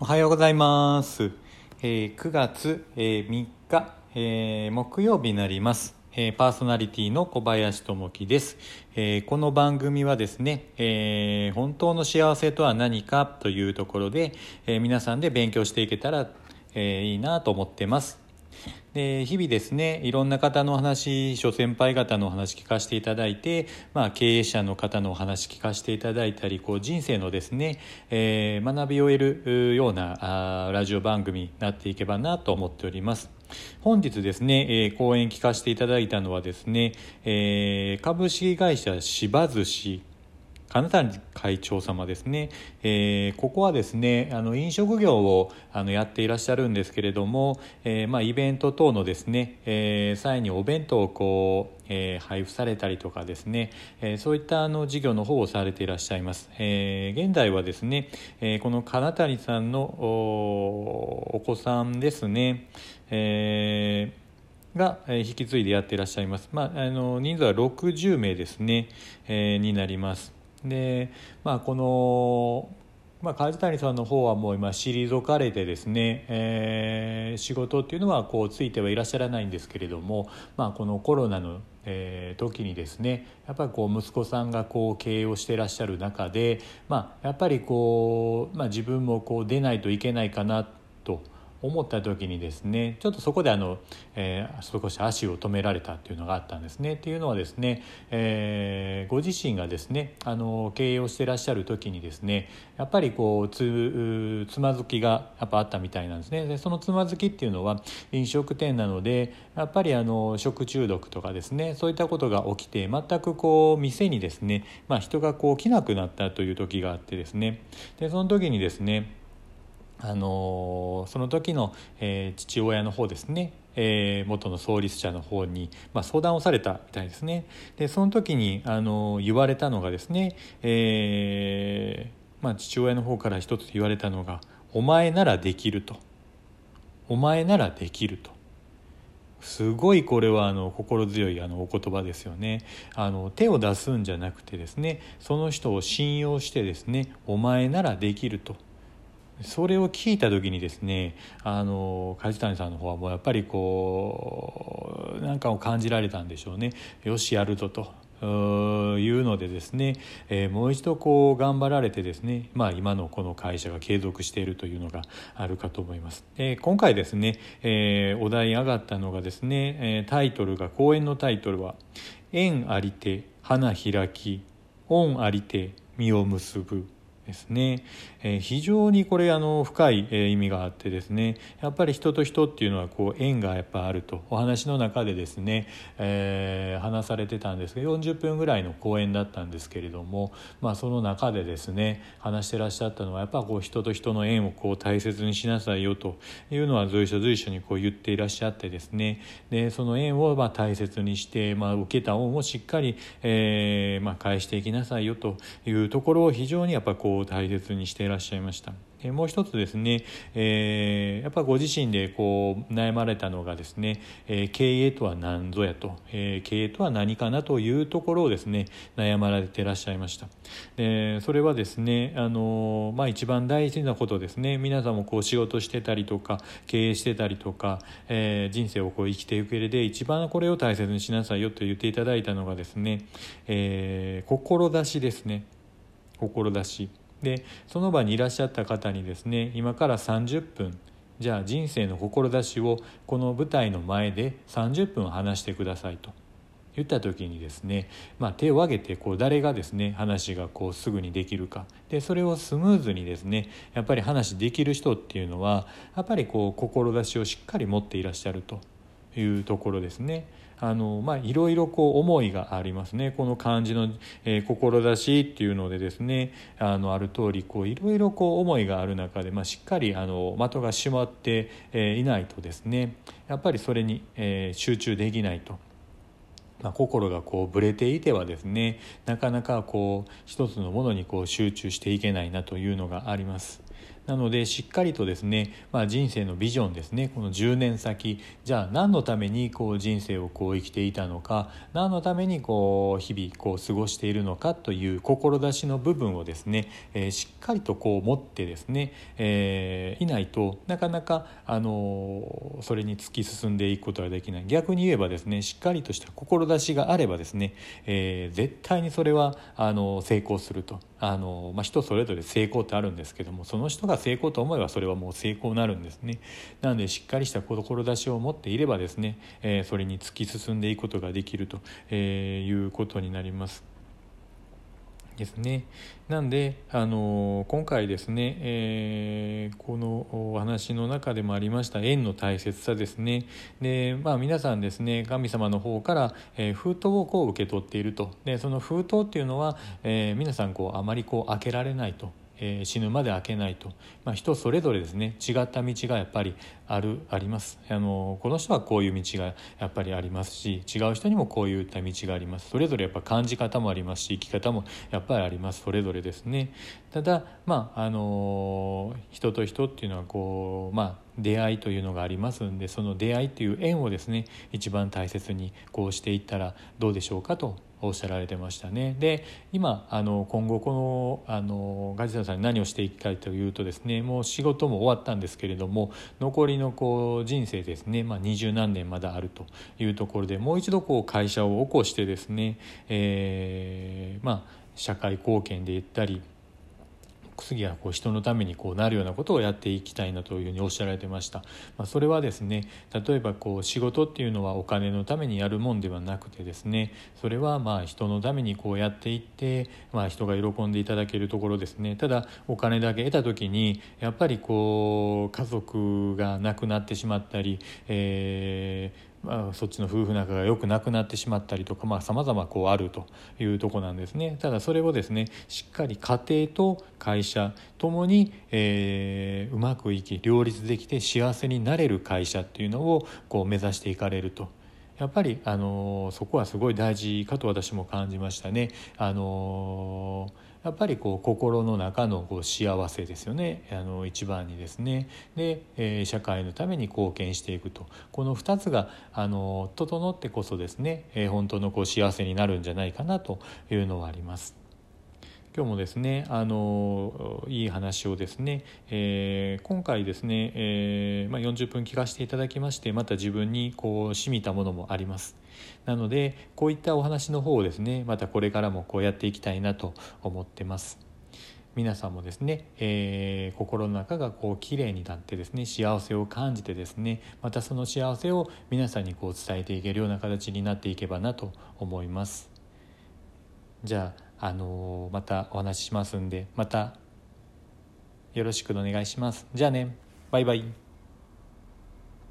おはようございます。えー9月、えー3日、えー木曜日になります。えパーソナリティの小林智樹です、えこの番組はですね、え本当の幸せとは何かというところで、え皆さんで勉強していけたら、えいいなと思ってます。で日々ですねいろんな方の話諸先輩方のお話聞かせていただいて、まあ、経営者の方のお話聞かせていただいたりこう人生のですね、えー学びを得るようなあラジオ番組になっていけばなと思っております。本日ですね、えー講演聞かせていただいたのはですね、えー株式会社芝寿司金谷会長様ですね、えーここはですねあの飲食業をあのやっていらっしゃるんですけれども、えーまあ、イベント等のですね、えー際にお弁当をこう、えー配布されたりとかですね、えーそういったあの事業の方をされていらっしゃいます、えー現在はですね、えーこの金谷さんのおお子さんですね、えーが引き継いでやっていらっしゃいます、まあ、あの人数は60名ですね、えーになります。で、まあ、この、まあ、梶谷さんの方はもう今退かれてですね、えー仕事っていうのはこうついてはいらっしゃらないんですけれども、まあ、このコロナのえー時にですねやっぱりこう息子さんがこう経営をしていらっしゃる中で、まあ、やっぱりこう、まあ、自分もこう出ないといけないかなと思った時にですねちょっとそこであの、えー少し足を止められたっていうのがあったんですね。っていうのはですね、えーご自身がですねあの経営をしてらっしゃる時にですねやっぱりこうつつまずきがやっぱあったみたいなんですね。でそのつまずきっていうのは飲食店なのでやっぱりあの食中毒とかですねそういったことが起きて全くこう店にですね、まあ、人がこう来なくなったという時があってですねでその時にですねあのその時の、えー父親の方ですね、えー元の創立者の方に、まあ、相談をされたみたいですね。でその時に、あの言われたのがですね、えーまあ、父親の方から一つ言われたのが「お前ならできる」と「お前ならできる」と。すごいこれはあの心強いあのお言葉ですよね。あの手を出すんじゃなくてですねその人を信用してですねお前ならできると。それを聞いた時にですねあの梶谷さんの方はもうやっぱりこうなんかを感じられたんでしょうねよしやるぞと。いうのでですね、えーもう一度こう頑張られてですね、まあ、今のこの会社が継続しているというのがあるかと思います。で今回ですね、えーお題上がったのがですね、えタイトルが講演のタイトルは「縁ありて花開き恩ありて実を結ぶ」ですね、えー非常にこれあの深い、えー意味があってですね。やっぱり人と人っていうのはこう縁がやっぱあると。お話の中でですね、えー話されてたんですが40分ぐらいの講演だったんですけれども、まあ、その中でですね話してらっしゃったのはやっぱこう人と人の縁をこう大切にしなさいよと。いうのは随所随所にこう言っていらっしゃってですね。でその縁をまあ大切にして、まあ、受けた恩をしっかり、えーまあ、返していきなさいよというところを非常にやっぱこう大切にしていらっしゃいました。でもう一つですね、えーやっぱご自身でこう悩まれたのがですね、えー経営とは何ぞやと、えー経営とは何かなというところをですね悩まれていらっしゃいました。でそれはですねあの、まあ、一番大事なことですね。皆さんもこう仕事してたりとか経営してたりとか、え人生をこう生きていく上で一番これを大切にしなさいよと言っていただいたのがですね、えー志ですね。志でその場にいらっしゃった方にですね今から30分じゃあ人生の志をこの舞台の前で30分話してくださいと言った時にですね、まあ、手を挙げてこう誰がですね話がこうすぐにできるかでそれをスムーズにですねやっぱり話できる人っていうのはやっぱりこう志をしっかり持っていらっしゃるというところですね。あのまあ、いろいろこう思いがありますねこの漢字の、えー志っていうのでですねあのある通りこういろいろこう思いがある中で、まあ、しっかりあの的が締まって、えーいないとですねやっぱりそれに、えー集中できないと。まあ、心がこうぶれていてはですねなかなかこう一つのものにこう集中していけないなというのがあります。なのでしっかりとですね、まあ、人生のビジョンですねこの10年先じゃあ何のためにこう人生をこう生きていたのか何のためにこう日々こう過ごしているのかという志の部分をですね、えー、しっかりとこう持ってですね、えー、いないとなかなか、あのそれに突き進んでいくことができない。逆に言えばですねしっかりとした志があればですね、え、絶対にそれはあの成功すると。あの、まあ、人それぞれ成功ってあるんですけどもその人が成功と思えばそれはもう成功になるんですねなのでしっかりした志を持っていればですね、えー、それに突き進んでいくことができるということになります。ですね。なんで、あの今回ですね、えー、このお話の中でもありました縁の大切さですね。で、まあ皆さんですね、神様の方から、えー、封筒をこう受け取っていると。で、その封筒っていうのは、えー、皆さんこうあまりこう開けられないと。えー、死ぬまで開けないと、まあ、人それぞれですね。違った道がやっぱりあるあります。あのこの人はこういう道がやっぱりありますし違う人にもこういった道があります。それぞれやっぱ感じ方もありますし生き方もやっぱりあります。それぞれですね。ただまああの人と人っていうのはこうまあ出会いというのがありますんでその出会いという縁をですね一番大切にこうしていったらどうでしょうかとおっしゃられてましたね。で今あの今後このあのガジサさんに何をしていきたいというとですねもう仕事も終わったんですけれども残りのこう人生ですねま二、十何年まだあるというところでもう一度こう会社を起こしてですね、えー、まあ社会貢献で言ったり次はこう人のためにこうなるようなことをやっていきたいなというふうにおっしゃられてました、まあ、それはですね例えばこう仕事っていうのはお金のためにやるもんではなくてですねそれはまあ人のためにこうやっていって、まあ、人が喜んでいただけるところですね。ただお金だけ得た時にやっぱりこう家族が亡くなってしまったり、えーまあ、そっちの夫婦仲が良くなくなってしまったりとかさまざ、まこうあるというとこなんですねただそれをですねしっかり家庭と会社ともに、えー、うまくいき両立できて幸せになれる会社っていうのをこう目指していかれると。やっぱりあのそこはすごい大事かと私も感じましたね。あのやっぱりこう心の中のこう幸せですよね。あの一番にですね。で、えー、社会のために貢献していくと。この2つがあの整ってこそですね、えー、本当のこう幸せになるんじゃないかなというのはあります。今日もですねあのいい話をですね、えー、今回ですね、えー、まあ、40分聞かせていただきましてまた自分にこう染みたものもあります。なのでこういったお話の方をですねまたこれからもこうやっていきたいなと思ってます。皆さんもですね、えー、心の中がこう綺麗になってですね幸せを感じてですねまたその幸せを皆さんにこう伝えていけるような形になっていけばなと思います。じゃああのまたお話ししますんでまたよろしくお願いします。じゃあね。バイバイ。